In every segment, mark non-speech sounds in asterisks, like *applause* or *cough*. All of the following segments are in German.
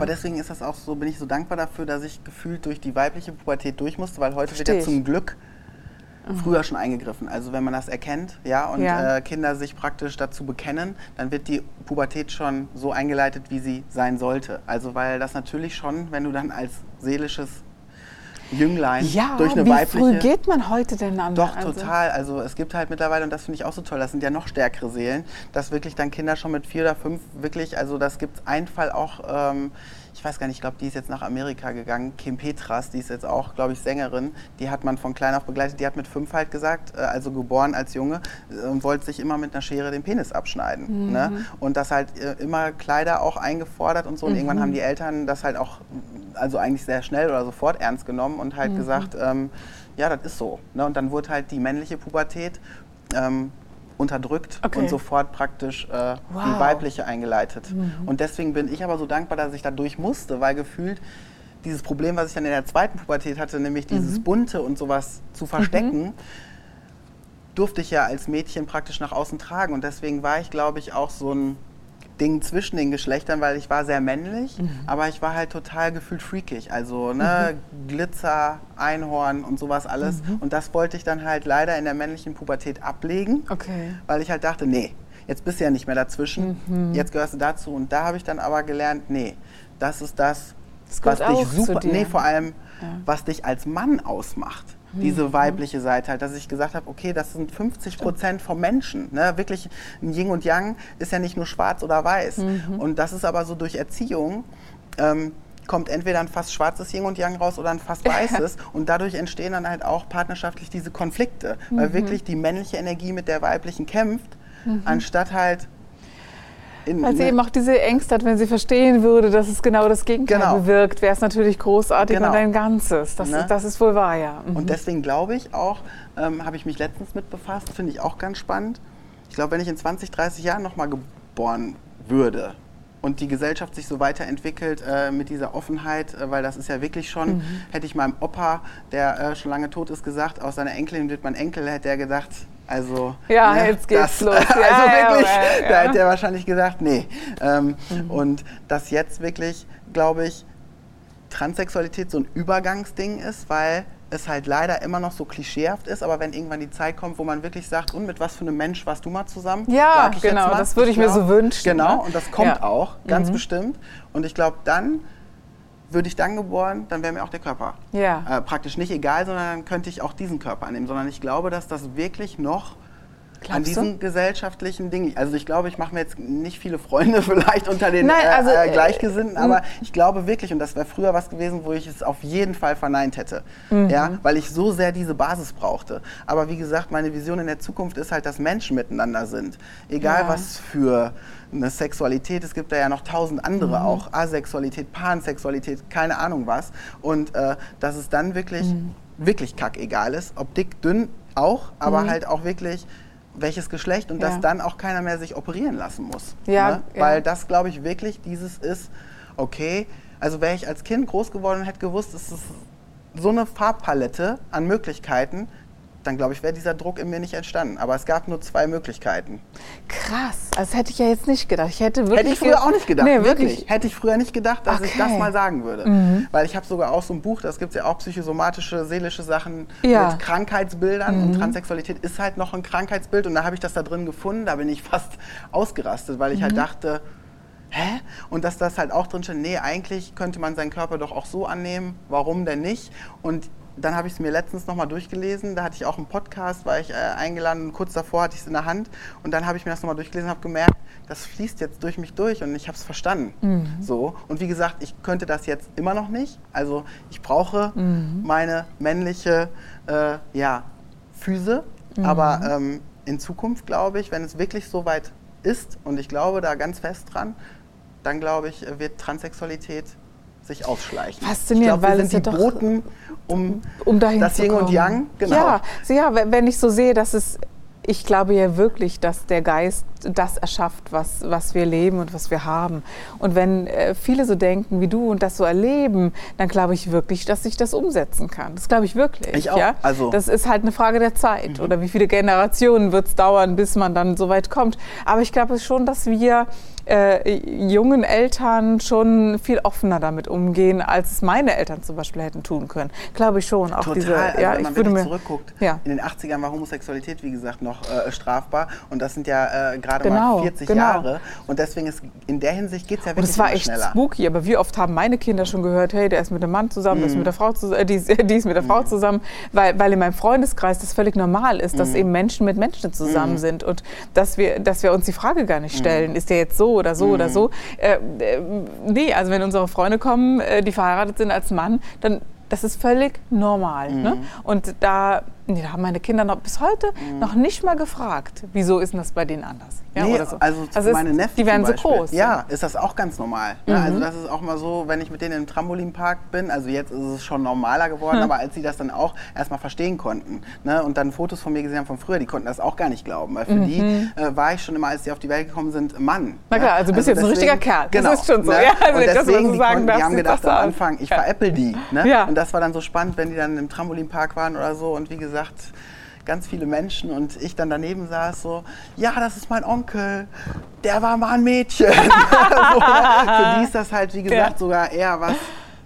Aber deswegen ist das auch so, bin ich so dankbar dafür, dass ich gefühlt durch die weibliche Pubertät durch musste, weil heute Versteh wird ja zum Glück früher schon eingegriffen. Also wenn man das erkennt, ja, und Ja. Äh, Kinder sich praktisch dazu bekennen, dann wird die Pubertät schon so eingeleitet, wie sie sein sollte. Also weil das natürlich schon, wenn du dann als seelisches Jünglein Ja, durch eine wie weibliche früh geht man heute denn an? Doch, also, total. Also es gibt halt mittlerweile, und das finde ich auch so toll, das sind ja noch stärkere Seelen, dass wirklich dann Kinder schon mit vier oder fünf wirklich, also das gibt es einen Fall auch, ähm, ich weiß gar nicht, ich glaube, die ist jetzt nach Amerika gegangen, Kim Petras, die ist jetzt auch, glaube ich, Sängerin, die hat man von klein auf begleitet, die hat mit fünf halt gesagt, äh, also geboren als Junge, äh, und wollte sich immer mit einer Schere den Penis abschneiden. Mhm. Ne? Und das halt äh, immer Kleider auch eingefordert und so. Und irgendwann Mhm. haben die Eltern das halt auch, also eigentlich sehr schnell oder sofort ernst genommen und Mhm. halt gesagt, ähm, ja, das ist so. Ne? Und dann wurde halt die männliche Pubertät ähm, unterdrückt Okay. und sofort praktisch äh, Wow. Mhm. die weibliche eingeleitet. Und deswegen bin ich aber so dankbar, dass ich da durch musste, weil gefühlt dieses Problem, was ich dann in der zweiten Pubertät hatte, nämlich dieses Mhm. Bunte und sowas zu verstecken, durfte ich ja als Mädchen praktisch nach außen tragen. Und deswegen war ich, glaube ich, auch so ein Ding zwischen den Geschlechtern, weil ich war sehr männlich, Mhm. aber ich war halt total gefühlt freakig. Also ne, Glitzer, Einhorn und sowas alles. Mhm. Und das wollte ich dann halt leider in der männlichen Pubertät ablegen, Okay. weil ich halt dachte, nee, jetzt bist du ja nicht mehr dazwischen, Mhm. jetzt gehörst du dazu. Und da habe ich dann aber gelernt, nee, das ist das, Das was dich super, nee, vor allem, Ja. was dich als Mann ausmacht. Mhm. Diese weibliche Seite halt, dass ich gesagt habe, okay, das sind 50 Prozent vom Menschen. Ne? Wirklich, ein Yin und Yang ist ja nicht nur schwarz oder weiß. Mhm. Und das ist aber so durch Erziehung, ähm, kommt entweder ein fast schwarzes Yin und Yang raus oder ein fast *laughs* weißes. und dadurch entstehen dann halt auch partnerschaftlich diese Konflikte. Mhm. Weil wirklich die männliche Energie mit der weiblichen kämpft, anstatt halt... In, Weil sie ne- eben auch diese Ängste hat, wenn sie verstehen würde, dass es genau das Gegenteil Genau. bewirkt, wäre es natürlich großartig Genau. und ein Ganzes. Das, Ne? ist, das ist wohl wahr, ja. Mhm. Und deswegen glaube ich auch, ähm, habe ich mich letztens mit befasst, finde ich auch ganz spannend. Ich glaube, wenn ich in 20, 30 Jahren nochmal geboren würde und die Gesellschaft sich so weiterentwickelt äh, mit dieser Offenheit, äh, weil das ist ja wirklich schon, Mhm. hätte ich meinem Opa, der äh, schon lange tot ist, gesagt, aus seiner Enkelin wird mein Enkel, hätte er gedacht, also... Ja, jetzt geht's los. *laughs* Also Ja, ja, wirklich, ja, da ja. hätte er wahrscheinlich gesagt, nee. Ähm, Mhm. Und dass jetzt wirklich, glaube ich, Transsexualität so ein Übergangsding ist, weil es halt leider immer noch so klischeehaft ist, aber wenn irgendwann die Zeit kommt, wo man wirklich sagt, und mit was für einem Mensch warst du mal zusammen? Ja, ich genau, mal. das würde ich mir so wünschen, Genau, ne? und das kommt Ja. auch, ganz Mhm. bestimmt. Und ich glaube, dann würde ich dann geboren, dann wäre mir auch der Körper Ja. äh, praktisch nicht egal, sondern dann könnte ich auch diesen Körper annehmen, sondern ich glaube, dass das wirklich noch an Glaubst du? diesen gesellschaftlichen Dingen. Also ich glaube, ich mache mir jetzt nicht viele Freunde *laughs* vielleicht unter den Nein, also, äh, äh, äh, Gleichgesinnten, aber ich glaube wirklich, und das wäre früher was gewesen, wo ich es auf jeden Fall verneint hätte, Mhm. ja, weil ich so sehr diese Basis brauchte. Aber wie gesagt, meine Vision in der Zukunft ist halt, dass Menschen miteinander sind, egal Ja. was für eine Sexualität. Es gibt da ja noch tausend andere Mhm. auch, Asexualität, Pansexualität, keine Ahnung was. Und äh, dass es dann wirklich, Mhm. wirklich kackegal ist, ob dick, dünn auch, aber halt auch wirklich welches Geschlecht und. Ja. dass dann auch keiner mehr sich operieren lassen muss. Ja, ne? ja. Weil das, glaube ich, wirklich dieses ist, okay, also wäre ich als Kind groß geworden und hätte gewusst, es ist so eine Farbpalette an Möglichkeiten, dann glaube ich, wäre dieser Druck in mir nicht entstanden. Aber es gab nur zwei Möglichkeiten. Krass, das hätte ich ja jetzt nicht gedacht. Ich hätte wirklich Hätte ich früher auch nicht gedacht, Nee, wirklich. wirklich. Hätte ich früher nicht gedacht, dass ich Okay. das mal sagen würde. Weil ich habe sogar auch so ein Buch, das gibt es ja auch psychosomatische, seelische Sachen Ja. Mhm. mit Krankheitsbildern. Und Transsexualität ist halt noch ein Krankheitsbild. Und da habe ich das da drin gefunden. Da bin ich *laughs* fast ausgerastet, weil ich Mhm. halt dachte, hä? Und dass das halt auch drin steht, nee, eigentlich könnte man seinen Körper doch auch so annehmen. Warum denn nicht? Und dann habe ich es mir letztens nochmal durchgelesen. Da hatte ich auch einen Podcast, war ich äh, eingeladen und kurz davor hatte ich es in der Hand. Und dann habe ich mir das nochmal durchgelesen und habe gemerkt, das fließt jetzt durch mich durch und ich habe es verstanden. So. Und wie gesagt, ich könnte das jetzt immer noch nicht. Also ich brauche meine männliche äh, ja, Füße. Aber ähm, in Zukunft glaube ich, wenn es wirklich so weit ist, und ich glaube da ganz fest dran, dann glaube ich, wird Transsexualität sich ausschleichen. Faszinierend, ich glaub, wir weil es sind ja die doch- Boten, um, um dahin das zu Yin und kommen. Yang. Genau. Ja, ja, wenn ich so sehe, dass es, ich glaube ja wirklich, dass der Geist das erschafft, was, was wir leben und was wir haben. Und wenn äh, viele so denken wie du und das so erleben, dann glaube ich wirklich, dass ich das umsetzen kann. Das glaube ich wirklich. Ich auch. Ja? Also- das ist halt eine Frage der Zeit oder wie viele Generationen wird es dauern, bis man dann so weit kommt. Aber ich glaube schon, dass wir äh, jungen Eltern schon viel offener damit umgehen, als es meine Eltern zum Beispiel hätten tun können. Glaube ich schon. Auch Total, diese, also ja, wenn man wirklich zurückguckt, Ja. in den 80ern war Homosexualität, wie gesagt, noch äh, strafbar und das sind ja äh, gerade Genau, mal 40 genau. Jahre und deswegen ist in der Hinsicht geht es ja Und wirklich es war echt schneller. spooky, aber wie oft haben meine Kinder schon gehört, hey, der ist mit dem Mann zusammen, der ist mit der Frau zusammen, äh, die, ist, *laughs* die ist mit der Frau zusammen, weil, weil in meinem Freundeskreis das völlig normal ist, dass eben Menschen mit Menschen zusammen sind und dass wir, dass wir uns die Frage gar nicht stellen, ist der jetzt so oder so oder so. Äh, äh, nee, also wenn unsere Freunde kommen, äh, die verheiratet sind als Mann, dann das ist völlig normal. Ne? Und da, nee, da haben meine Kinder noch, bis heute noch nicht mal gefragt, wieso ist denn das bei denen anders? Ja, nee, so. also, Also meine Neffen Die werden so groß. Ja, ist das auch ganz normal. Ne? Also das ist auch mal so, wenn ich mit denen im Trampolinpark bin, also jetzt ist es schon normaler geworden, Hm. aber als sie das dann auch erstmal verstehen konnten ne? und dann Fotos von mir gesehen haben von früher, die konnten das auch gar nicht glauben, weil für die äh, war ich schon immer, als sie auf die Welt gekommen sind, Mann. Mhm. Na ne? klar, also du bist jetzt ein richtiger Kerl. Das Genau, ist schon so. Ne? Ja, also und das, deswegen, die, sagen konnten, die haben gedacht das am. Anfang, ich veräpple die. Ne? Ja. Und das war dann so spannend, wenn die dann im Trampolinpark waren oder so und wie gesagt, ganz viele Menschen und ich dann daneben saß so, ja, das ist mein Onkel, der war mal ein Mädchen. *laughs* so, ne? Für die ist das halt, wie gesagt, Ja. sogar eher was...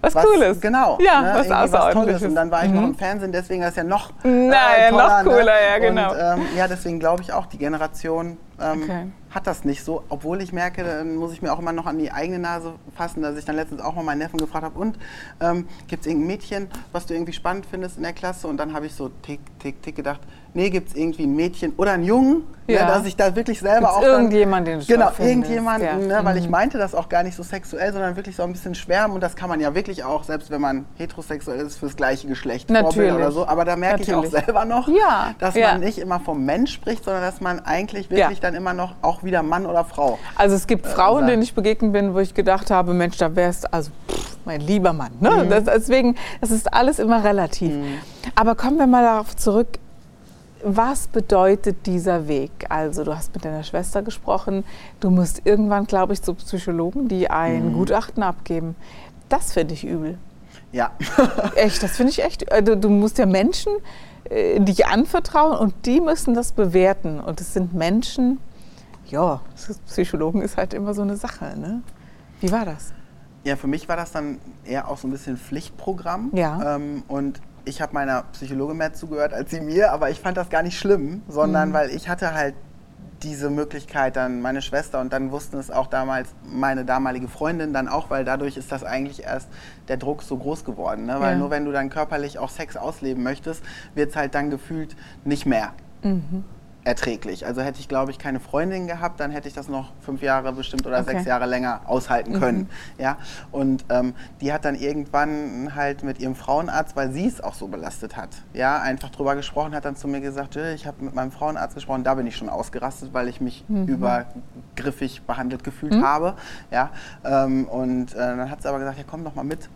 Was Cooles. Genau. Ja, ne? was Tolles. Außerordentliches. Mhm. Und dann war ich noch im Fernsehen, deswegen ist ja noch, äh, Naja, noch cooler, ja, genau. Und ähm, ja, deswegen glaube ich auch, die Generation ähm, Okay. Hat das nicht so. Obwohl ich merke, dann muss ich mir auch immer noch an die eigene Nase fassen, dass ich dann letztens auch mal meinen Neffen gefragt habe, und ähm, gibt es irgendein Mädchen, was du irgendwie spannend findest in der Klasse? Und dann habe ich so tick, tick, tick gedacht, nee, gibt es irgendwie ein Mädchen oder einen Jungen? Ja. Ne, dass ich da wirklich selber Gibt's auch... irgendjemanden, den du Genau, irgendjemanden, ja. ne, weil ich Mhm. meinte das auch gar nicht so sexuell, sondern wirklich so ein bisschen schwärmen. Und das kann man ja wirklich auch, selbst wenn man heterosexuell ist, fürs gleiche Geschlecht Vorbild Natürlich. oder so. Aber da merke ich auch selber noch, Ja, dass man nicht immer vom Mensch spricht, sondern dass man eigentlich wirklich dann immer noch auch wieder Mann oder Frau. Also es gibt Frauen, sagt. denen ich begegnet bin, wo ich gedacht habe, Mensch, da wärst also pff, mein lieber Mann. Ne? Mhm. Das, deswegen, das ist alles immer relativ. Aber kommen wir mal darauf zurück. Was bedeutet dieser Weg? Also du hast mit deiner Schwester gesprochen. Du musst irgendwann, glaube ich, zu Psychologen, die ein Mhm. Gutachten abgeben. Das finde ich übel. Ja. *laughs* Echt, das finde ich echt. Du, du musst ja Menschen äh, dich anvertrauen und die müssen das bewerten. Und es sind Menschen, ja, Psychologen ist halt immer so eine Sache. Ne? Wie war das? Ja, für mich war das dann eher auch so ein bisschen Pflichtprogramm. Ja. Ähm, und ich habe meiner Psychologin mehr zugehört als sie mir, aber ich fand das gar nicht schlimm, sondern weil ich hatte halt diese Möglichkeit dann meine Schwester und dann wussten es auch damals meine damalige Freundin dann auch, weil dadurch ist das eigentlich erst der Druck so groß geworden. Ne? Weil Ja. nur wenn du dann körperlich auch Sex ausleben möchtest, wird es halt dann gefühlt nicht mehr erträglich. Also hätte ich, glaube ich, keine Freundin gehabt, dann hätte ich das noch fünf Jahre bestimmt oder Okay. sechs Jahre länger aushalten können. Ja? Und ähm, die hat dann irgendwann halt mit ihrem Frauenarzt, weil sie es auch so belastet hat, ja, einfach drüber gesprochen, hat dann zu mir gesagt, "Äh, ich habe mit meinem Frauenarzt gesprochen, da bin ich schon ausgerastet, weil ich mich übergriffig behandelt gefühlt habe. Ja? Ähm, und äh, dann hat sie aber gesagt, ja komm doch mal mit.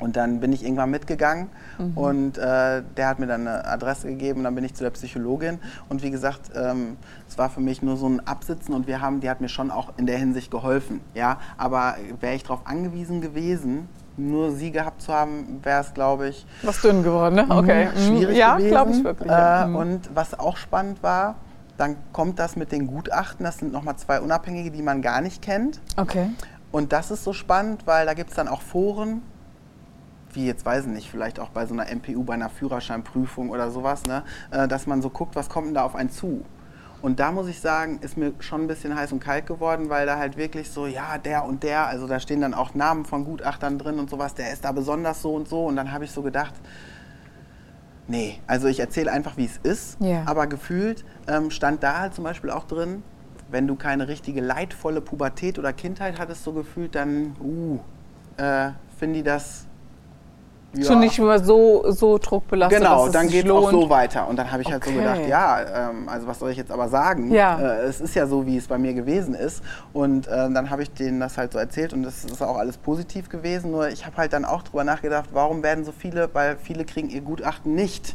Und dann bin ich irgendwann mitgegangen und äh, der hat mir dann eine Adresse gegeben und dann bin ich zu der Psychologin. Und wie gesagt, ähm, es war für mich nur so ein Absitzen und wir haben, die hat mir schon auch in der Hinsicht geholfen. Ja? Aber wäre ich darauf angewiesen gewesen, nur sie gehabt zu haben, wäre es, glaube ich, Was dünn geworden, ne? Okay. Mhm, schwierig ja, gewesen. glaube ich wirklich. ja. Äh, Mhm. Und was auch spannend war, dann kommt das mit den Gutachten. Das sind nochmal zwei Unabhängige, die man gar nicht kennt. okay. Und das ist so spannend, weil da gibt es dann auch Foren, wie jetzt weiß ich nicht, vielleicht auch bei so einer MPU, bei einer Führerscheinprüfung oder sowas, ne, äh, dass man so guckt, was kommt denn da auf einen zu. Und da muss ich sagen, ist mir schon ein bisschen heiß und kalt geworden, weil da halt wirklich so, ja, der und der, also da stehen dann auch Namen von Gutachtern drin und sowas, der ist da besonders so und so. Und dann habe ich so gedacht, nee, also ich erzähle einfach, wie es ist, Ja. aber gefühlt ähm, stand da halt zum Beispiel auch drin, wenn du keine richtige leidvolle Pubertät oder Kindheit hattest, so gefühlt, dann, uh, äh, finden die das ja. Schon nicht mehr so, so druckbelastet. Genau, dann geht es auch so weiter. Und dann habe ich halt so Okay. gedacht, ja, ähm, also was soll ich jetzt aber sagen? Ja. Äh, es ist ja so, wie es bei mir gewesen ist. Und äh, dann habe ich denen das halt so erzählt und das ist auch alles positiv gewesen. Nur ich habe halt dann auch drüber nachgedacht, warum werden so viele, weil viele kriegen ihr Gutachten nicht.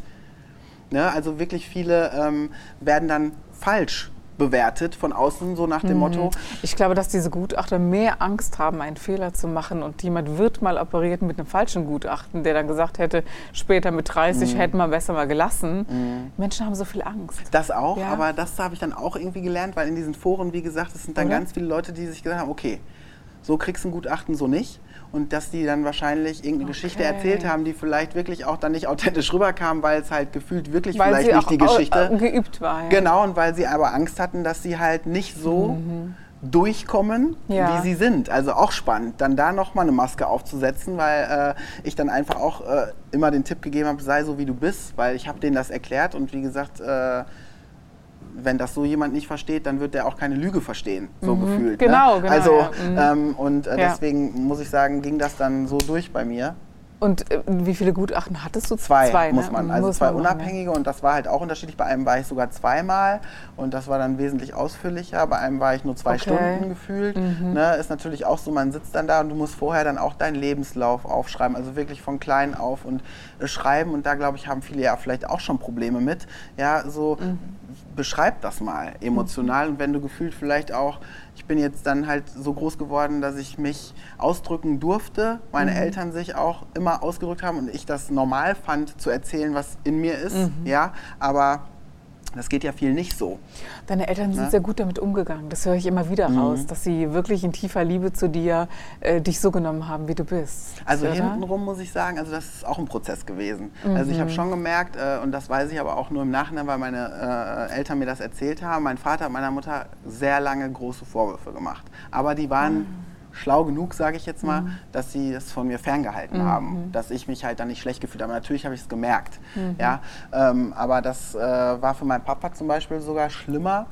Ne? Also wirklich viele ähm, werden dann falsch bewertet von außen, so nach dem Motto. Ich glaube, dass diese Gutachter mehr Angst haben, einen Fehler zu machen und jemand wird mal operiert mit einem falschen Gutachten, der dann gesagt hätte, später mit 30 Mhm. hätten wir besser mal gelassen. Menschen haben so viel Angst. Das auch, Ja. aber das habe ich dann auch irgendwie gelernt, weil in diesen Foren, wie gesagt, es sind dann ganz viele Leute, die sich gesagt haben, okay, so kriegst du ein Gutachten, so nicht. Und dass die dann wahrscheinlich irgendeine Geschichte Okay. erzählt haben, die vielleicht wirklich auch dann nicht authentisch rüberkam, weil es halt gefühlt wirklich Weil vielleicht nicht die Geschichte. au- geübt war. Ja. Genau, und weil sie aber Angst hatten, dass sie halt nicht so durchkommen, Ja. wie sie sind. Also auch spannend, dann da nochmal eine Maske aufzusetzen, weil äh, ich dann einfach auch äh, immer den Tipp gegeben habe, sei so wie du bist, weil ich habe denen das erklärt und wie gesagt, äh, wenn das so jemand nicht versteht, dann wird der auch keine Lüge verstehen, so gefühlt. Genau, ne? genau, Also ja. Mhm. ähm, und äh, Ja. deswegen muss ich sagen, ging das dann so durch bei mir. Und äh, wie viele Gutachten hattest du? Zwei, ne? muss man, also Muss zwei man machen, unabhängige und das war halt auch unterschiedlich. Bei einem war ich sogar zweimal und das war dann wesentlich ausführlicher. Bei einem war ich nur zwei Okay. Stunden gefühlt. Ne, ist natürlich auch so, man sitzt dann da und du musst vorher dann auch deinen Lebenslauf aufschreiben, also wirklich von klein auf und äh, schreiben. Und da glaube ich, haben viele ja vielleicht auch schon Probleme mit. Ja, so beschreib das mal emotional und wenn du gefühlt vielleicht auch, ich bin jetzt dann halt so groß geworden, dass ich mich ausdrücken durfte, meine Eltern sich auch immer ausgedrückt haben und ich das normal fand zu erzählen, was in mir ist, ja, aber das geht ja viel nicht so. Deine Eltern sind Ne? sehr gut damit umgegangen. Das höre ich immer wieder Mhm. raus, dass sie wirklich in tiefer Liebe zu dir äh, dich so genommen haben, wie du bist. Also Oder? hintenrum muss ich sagen, also das ist auch ein Prozess gewesen. Also ich habe schon gemerkt, äh, und das weiß ich aber auch nur im Nachhinein, weil meine äh, Eltern mir das erzählt haben, mein Vater hat meiner Mutter sehr lange große Vorwürfe gemacht. Aber die waren schlau genug, sage ich jetzt mal, dass sie es von mir ferngehalten haben, dass ich mich halt dann nicht schlecht gefühlt habe. Natürlich habe ich es gemerkt, ja, ähm, aber das äh, war für meinen Papa zum Beispiel sogar schlimmer,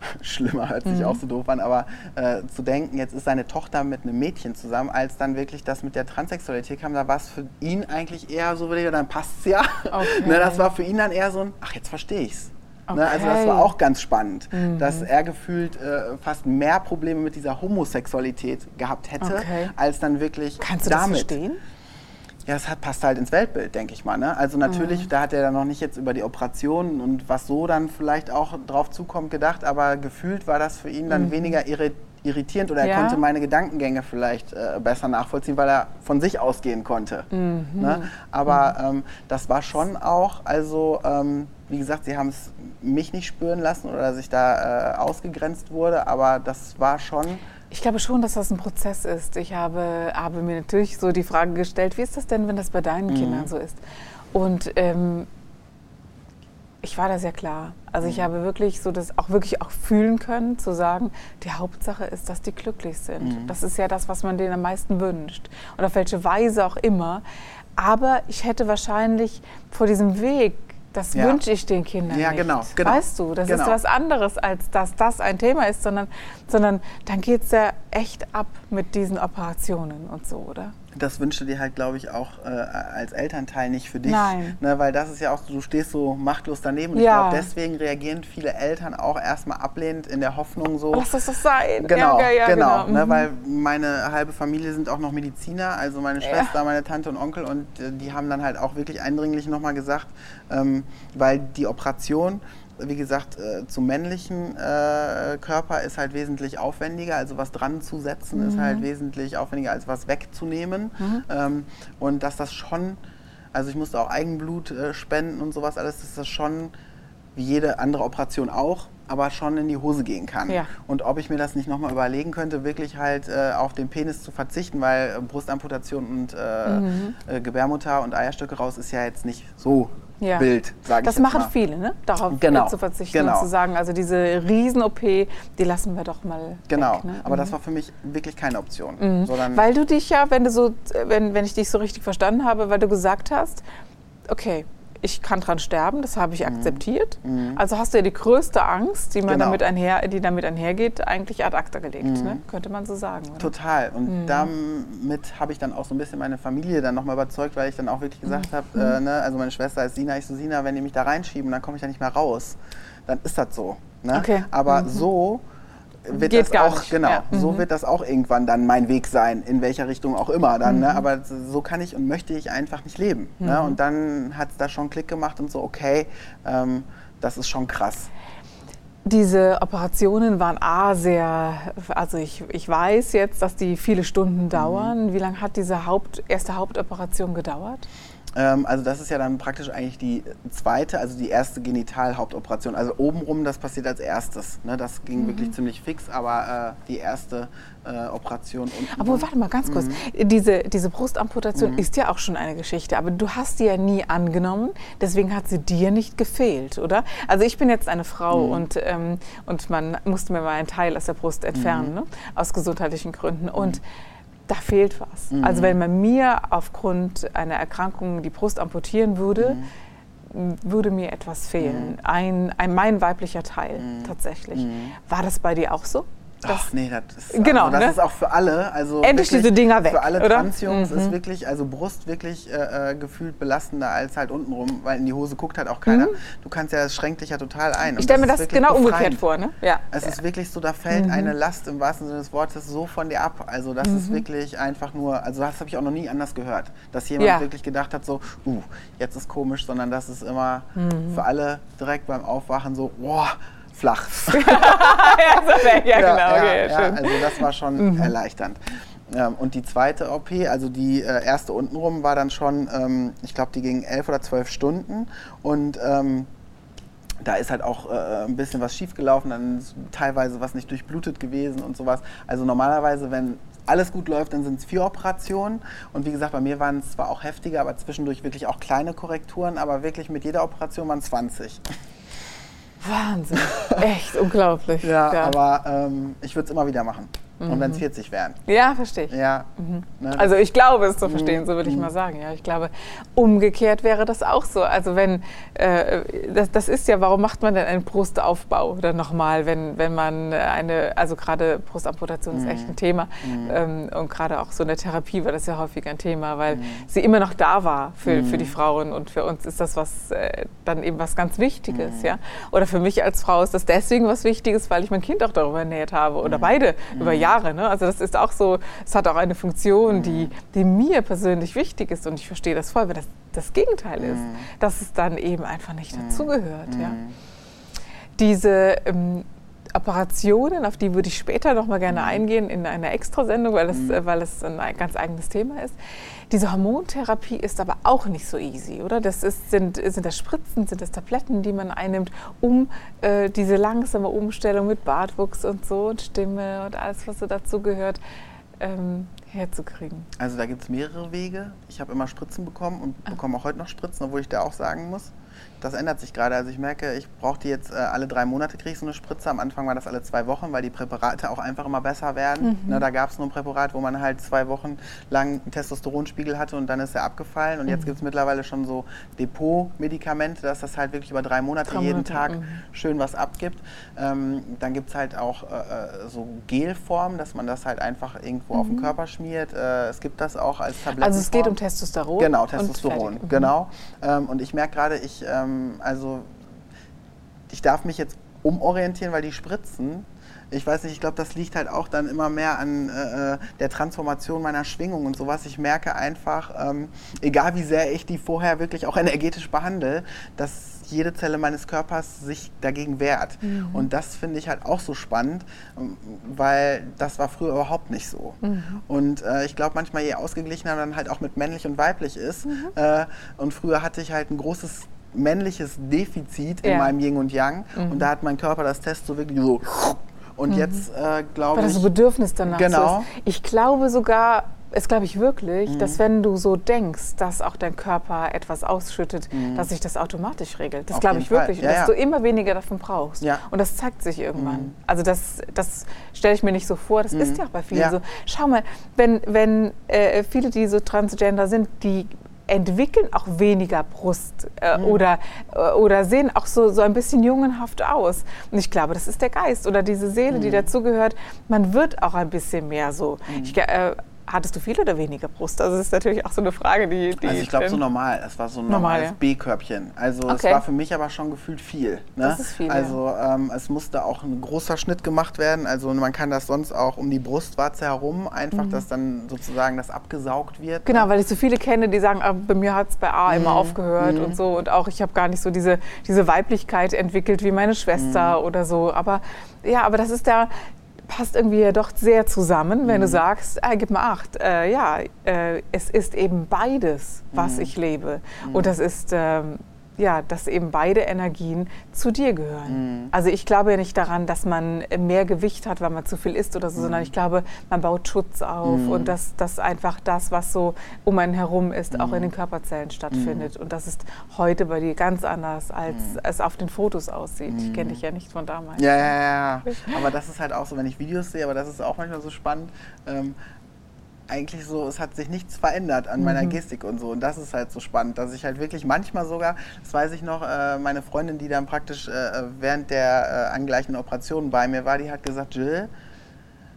*laughs* schlimmer hört sich auch so doof an, aber äh, zu denken, jetzt ist seine Tochter mit einem Mädchen zusammen, als dann wirklich das mit der Transsexualität kam, da war es für ihn eigentlich eher so, dann passt's ja. Okay. *laughs* ne, das war für ihn dann eher so ein, ach, jetzt verstehe ich's. Ne, also das Okay. war auch ganz spannend, dass er gefühlt äh, fast mehr Probleme mit dieser Homosexualität gehabt hätte, Okay. als dann wirklich Kannst du das damit. verstehen? Ja, es hat, passt halt ins Weltbild, denke ich mal. Ne? Also natürlich, da hat er dann noch nicht jetzt über die Operationen und was so dann vielleicht auch drauf zukommt gedacht, aber gefühlt war das für ihn dann weniger irri irritierend oder er Ja. konnte meine Gedankengänge vielleicht äh, besser nachvollziehen, weil er von sich ausgehen konnte. Ne? Aber ähm, das war schon auch, also ähm, wie gesagt, sie haben es mich nicht spüren lassen oder dass ich da äh, ausgegrenzt wurde, aber das war schon... Ich glaube schon, dass das ein Prozess ist. Ich habe, habe mir natürlich so die Frage gestellt, wie ist das denn, wenn das bei Mhm. deinen Kindern so ist? Und ähm, ich war da sehr klar. Also Mhm. ich habe wirklich so das auch wirklich auch fühlen können, zu sagen, die Hauptsache ist, dass die glücklich sind. Mhm. Das ist ja das, was man denen am meisten wünscht. Und auf welche Weise auch immer. Aber ich hätte wahrscheinlich vor diesem Weg, das Ja. wünsche ich den Kindern Ja, nicht. genau, genau. Weißt du, das ist Genau. was anderes, als dass das ein Thema ist, sondern, sondern dann geht es ja echt ab mit diesen Operationen und so, oder? Das wünschst du dir halt, glaube ich, auch äh, als Elternteil nicht für dich. Nein. Ne, weil das ist ja auch so, du stehst so machtlos daneben. Und Ja. ich glaube, deswegen reagieren viele Eltern auch erstmal ablehnend in der Hoffnung so. Lass das doch sein. Genau, ja, ja, ja, genau. Ne, Mhm. weil meine halbe Familie sind auch noch Mediziner, also meine Schwester, meine Tante und Onkel und äh, die haben dann halt auch wirklich eindringlich nochmal gesagt, ähm, weil die Operation, wie gesagt, äh, zum männlichen äh, Körper ist halt wesentlich aufwendiger, also was dran zu setzen ist halt wesentlich aufwendiger als was wegzunehmen. Ähm, und dass das schon, also ich musste auch Eigenblut äh, spenden und sowas alles, dass das schon wie jede andere Operation auch, aber schon in die Hose gehen kann. Ja. Und ob ich mir das nicht nochmal überlegen könnte, wirklich halt äh, auf den Penis zu verzichten, weil äh, Brustamputation und äh, äh, Gebärmutter und Eierstöcke raus ist ja jetzt nicht so Ja. wild, sage ich Das machen mal. viele, ne? darauf Genau, zu verzichten genau. und zu sagen, also diese Riesen-OP, die lassen wir doch mal Genau, weg. Ne? aber Mhm. das war für mich wirklich keine Option. Sondern Weil du dich ja, wenn du so, wenn, wenn ich dich so richtig verstanden habe, weil du gesagt hast, okay, ich kann dran sterben, das habe ich akzeptiert. Also hast du ja die größte Angst, die, man Genau. damit, einher, die damit einhergeht, eigentlich ad acta gelegt, ne? könnte man so sagen. Oder? Total. Und Mhm. damit habe ich dann auch so ein bisschen meine Familie dann nochmal überzeugt, weil ich dann auch wirklich gesagt Mhm. habe, äh, ne, also meine Schwester ist Sina, ich so Sina, wenn die mich da reinschieben, dann komme ich da nicht mehr raus. Dann ist das so. Ne? Okay. Aber so wird Geht das auch, nicht. genau, Ja. Mhm. so wird das auch irgendwann dann mein Weg sein, in welcher Richtung auch immer dann. Ne? Aber so kann ich und möchte ich einfach nicht leben. Ne? Und dann hat es da schon Klick gemacht und so, okay, ähm, das ist schon krass. Diese Operationen waren A sehr, also ich, ich weiß jetzt, dass die viele Stunden dauern. Wie lange hat diese Haupt, erste Hauptoperation gedauert? Ähm, also das ist ja dann praktisch eigentlich die zweite, also die erste Genitalhauptoperation. Also obenrum, das passiert als erstes. Ne? Das ging Mhm. wirklich ziemlich fix, aber äh, die erste äh, Operation. Aber warte mal ganz kurz. Diese, diese Brustamputation ist ja auch schon eine Geschichte, aber du hast die ja nie angenommen, deswegen hat sie dir nicht gefehlt, oder? Also ich bin jetzt eine Frau und, ähm, und man musste mir mal einen Teil aus der Brust entfernen, ne? aus gesundheitlichen Gründen. Und da fehlt was. Also wenn man mir aufgrund einer Erkrankung die Brust amputieren würde, würde mir etwas fehlen. Ein, ein, mein weiblicher Teil tatsächlich. War das bei dir auch so? Ach nee, das ist, Genau, also das ne? ist auch für alle. Also Endlich diese Dinger weg, Für alle oder? Transjungs Mhm. ist wirklich, also Brust wirklich äh, äh, gefühlt belastender als halt untenrum, weil in die Hose guckt halt auch keiner. Du kannst ja, es schränkt dich ja total ein. Mhm. Ich stelle mir das genau befreiend. umgekehrt vor, ne? Ja. Es ist wirklich so, da fällt Mhm. eine Last im wahrsten Sinne des Wortes so von dir ab. Also das ist wirklich einfach nur, also das habe ich auch noch nie anders gehört, dass jemand Ja. wirklich gedacht hat, so, uh, jetzt ist komisch, sondern das ist immer Mhm. für alle direkt beim Aufwachen so, boah, flach. *laughs* *laughs* ja, so weg. ja, genau. ja, Okay, ja, also das war schon erleichternd. Ähm, und die zweite OP, also die äh, erste untenrum, war dann schon, ähm, ich glaube, die ging elf oder zwölf Stunden und ähm, da ist halt auch äh, ein bisschen was schiefgelaufen, dann ist teilweise was nicht durchblutet gewesen und sowas. Also normalerweise, wenn alles gut läuft, dann sind es vier Operationen. Und wie gesagt, bei mir waren es zwar auch heftiger, aber zwischendurch wirklich auch kleine Korrekturen, aber wirklich mit jeder Operation waren es 20. Wahnsinn. Echt unglaublich. Ja, aber ähm, ich würde es immer wieder machen. Und wenn es 40 wären. Ja, verstehe ich. Ja. Ne, Also ich glaube es zu verstehen, so würde ich mal sagen. Ja, ich glaube, umgekehrt wäre das auch so. Also wenn, äh, das, das ist ja, warum macht man denn einen Brustaufbau dann nochmal, wenn, wenn man eine, also gerade Brustamputation ist echt ein Thema ähm, und gerade auch so eine Therapie war das ja häufig ein Thema, weil sie immer noch da war für, für die Frauen und für uns ist das was, äh, dann eben was ganz Wichtiges, ja. Oder für mich als Frau ist das deswegen was Wichtiges, weil ich mein Kind auch darüber ernährt habe oder beide über Jahre. Ne? Also das ist auch so, es hat auch eine Funktion, die, die mir persönlich wichtig ist und ich verstehe das voll, weil das das Gegenteil ist, dass es dann eben einfach nicht dazugehört. Ja. Diese ähm, Operationen, auf die würde ich später noch mal gerne eingehen in einer Extrasendung, weil es, äh, weil es ein ganz eigenes Thema ist. Diese Hormontherapie ist aber auch nicht so easy, oder? Das ist, sind, sind das Spritzen, sind das Tabletten, die man einnimmt, um äh, diese langsame Umstellung mit Bartwuchs und so und Stimme und alles, was so dazu gehört, ähm, herzukriegen. Also da gibt es mehrere Wege. Ich habe immer Spritzen bekommen und Ah. bekomme auch heute noch Spritzen, obwohl ich da auch sagen muss, das ändert sich gerade. Also ich merke, ich brauche die jetzt äh, alle drei Monate, kriege ich so eine Spritze. Am Anfang war das alle zwei Wochen, weil die Präparate auch einfach immer besser werden. Mhm. Ne, da gab es nur ein Präparat, wo man halt zwei Wochen lang einen Testosteronspiegel hatte und dann ist er abgefallen. Und Mhm. jetzt gibt es mittlerweile schon so Depot-Medikamente, dass das halt wirklich über drei Monate Drei jeden Tag mhm. schön was abgibt. Ähm, dann gibt es halt auch äh, äh, so Gelformen, dass man das halt einfach irgendwo auf den Körper schmiert. Äh, es gibt das auch als Tabletten. Mhm. Also es geht um Testosteron. Genau, Testosteron. Mhm. genau. Ähm, und ich merke gerade, ich, ähm, also, ich darf mich jetzt umorientieren, weil die Spritzen, ich weiß nicht, ich glaube, das liegt halt auch dann immer mehr an äh, äh, der Transformation meiner Schwingung und sowas. Ich merke einfach, ähm, egal wie sehr ich die vorher wirklich auch energetisch behandle, dass jede Zelle meines Körpers sich dagegen wehrt. Mhm. Und das finde ich halt auch so spannend, ähm, weil das war früher überhaupt nicht so. Mhm. Und äh, ich glaube, manchmal je ausgeglichener dann halt auch mit männlich und weiblich ist. Mhm. Äh, und früher hatte ich halt ein großes männliches Defizit in Ja. meinem Yin und Yang. Und da hat mein Körper das Test so wirklich so. Und jetzt äh, Weil glaube das ich. so Bedürfnis danach Genau. so. Ich glaube sogar, es glaube ich wirklich, Mhm. dass wenn du so denkst, dass auch dein Körper etwas ausschüttet, dass sich das automatisch regelt. Das Mhm. Glaube ich wirklich. Fall. Und Ja, dass ja. du immer weniger davon brauchst. Ja. Mhm. Und das zeigt sich irgendwann. Also das, das stelle ich mir nicht so vor. Das ist ja auch bei vielen Mhm. So. Schau mal, wenn, wenn äh, viele, die so transgender sind, die entwickeln auch weniger Brust äh, mhm. oder, äh, oder sehen auch so, so ein bisschen jungenhaft aus. Und ich glaube, das ist der Geist oder diese Seele, mhm. die dazugehört. Man wird auch ein bisschen mehr so. Mhm. Ich, äh, Hattest du viel oder weniger Brust? Also das ist natürlich auch so eine Frage, die... die also ich glaube so normal. Es war so ein normales ja. B-Körbchen. Also okay. es war für mich aber schon gefühlt viel. Ne? Das ist viel, Also ähm, es musste auch ein großer Schnitt gemacht werden. Also man kann das sonst auch um die Brustwarze herum, einfach, mhm. dass dann sozusagen das abgesaugt wird. Genau, weil ich so viele kenne, die sagen, ah, bei mir hat es bei A mhm. immer aufgehört mhm. und so. Und auch ich habe gar nicht so diese, diese Weiblichkeit entwickelt wie meine Schwester mhm. oder so. Aber ja, aber das ist der, passt irgendwie ja doch sehr zusammen, wenn mhm. du sagst, äh, gib mal acht, äh, ja, äh, es ist eben beides, was mhm. ich lebe. Mhm. Und das ist ähm, ja, dass eben beide Energien zu dir gehören. Mhm. Also ich glaube ja nicht daran, dass man mehr Gewicht hat, weil man zu viel isst oder so, mhm. sondern ich glaube, man baut Schutz auf mhm. und dass, dass einfach das, was so um einen herum ist, auch in den mhm. Körperzellen stattfindet. Mhm. Und das ist heute bei dir ganz anders, als mhm. es auf den Fotos aussieht. Ich kenne dich ja nicht von damals. Ja, ja, ja. Aber das ist halt auch so, wenn ich Videos sehe, aber das ist auch manchmal so spannend. Ähm, eigentlich so, es hat sich nichts verändert an meiner mhm. Gestik und so. Und das ist halt so spannend, dass ich halt wirklich manchmal sogar, das weiß ich noch, äh, meine Freundin, die dann praktisch äh, während der äh, angleichenden Operation bei mir war, die hat gesagt, Jill,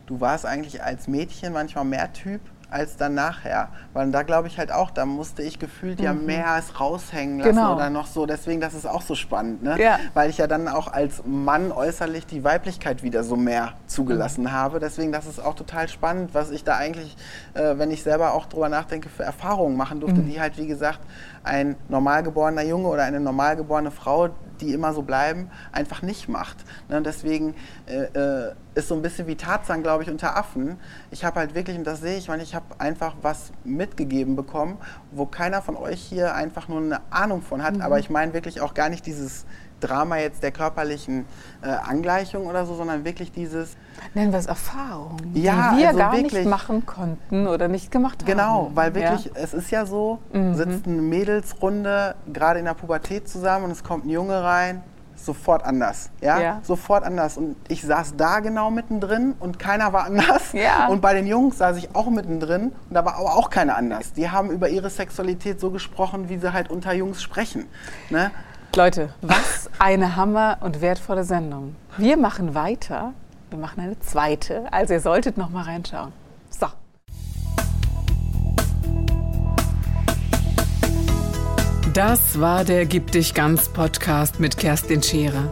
du warst eigentlich als Mädchen manchmal mehr Typ als dann nachher. Weil da glaube ich halt auch, da musste ich gefühlt mhm. ja mehr als raushängen lassen genau. oder noch so. Deswegen, das ist auch so spannend, ne? Ja. Weil ich ja dann auch als Mann äußerlich die Weiblichkeit wieder so mehr zugelassen mhm. habe. Deswegen, das ist auch total spannend, was ich da eigentlich, äh, wenn ich selber auch drüber nachdenke, für Erfahrungen machen durfte, mhm. die halt, wie gesagt, ein normalgeborener Junge oder eine normalgeborene Frau, die immer so bleiben, einfach nicht macht. Ne? Deswegen äh, äh, ist so ein bisschen wie Tarzan, glaube ich, unter Affen. Ich habe halt wirklich, und das sehe ich, weil ich habe einfach was mitgegeben bekommen, wo keiner von euch hier einfach nur eine Ahnung von hat. Mhm. Aber ich meine wirklich auch gar nicht dieses Drama jetzt der körperlichen äh, Angleichung oder so, sondern wirklich dieses. Nennen wir es Erfahrung, ja, die wir also gar wirklich, nicht machen konnten oder nicht gemacht haben. Genau, weil wirklich, ja. es ist ja so, mhm. sitzt eine Mädelsrunde gerade in der Pubertät zusammen und es kommt ein Junge rein, sofort anders. Ja? ja? Sofort anders. Und ich saß da genau mittendrin und keiner war anders. *laughs* Ja. Und bei den Jungs saß ich auch mittendrin und da war aber auch keiner anders. Die haben über ihre Sexualität so gesprochen, wie sie halt unter Jungs sprechen. Ne? Leute, was eine Hammer und wertvolle Sendung. Wir machen weiter. Wir machen eine zweite. Also ihr solltet noch mal reinschauen. So. Das war der Gib dich ganz Podcast mit Kerstin Scherer.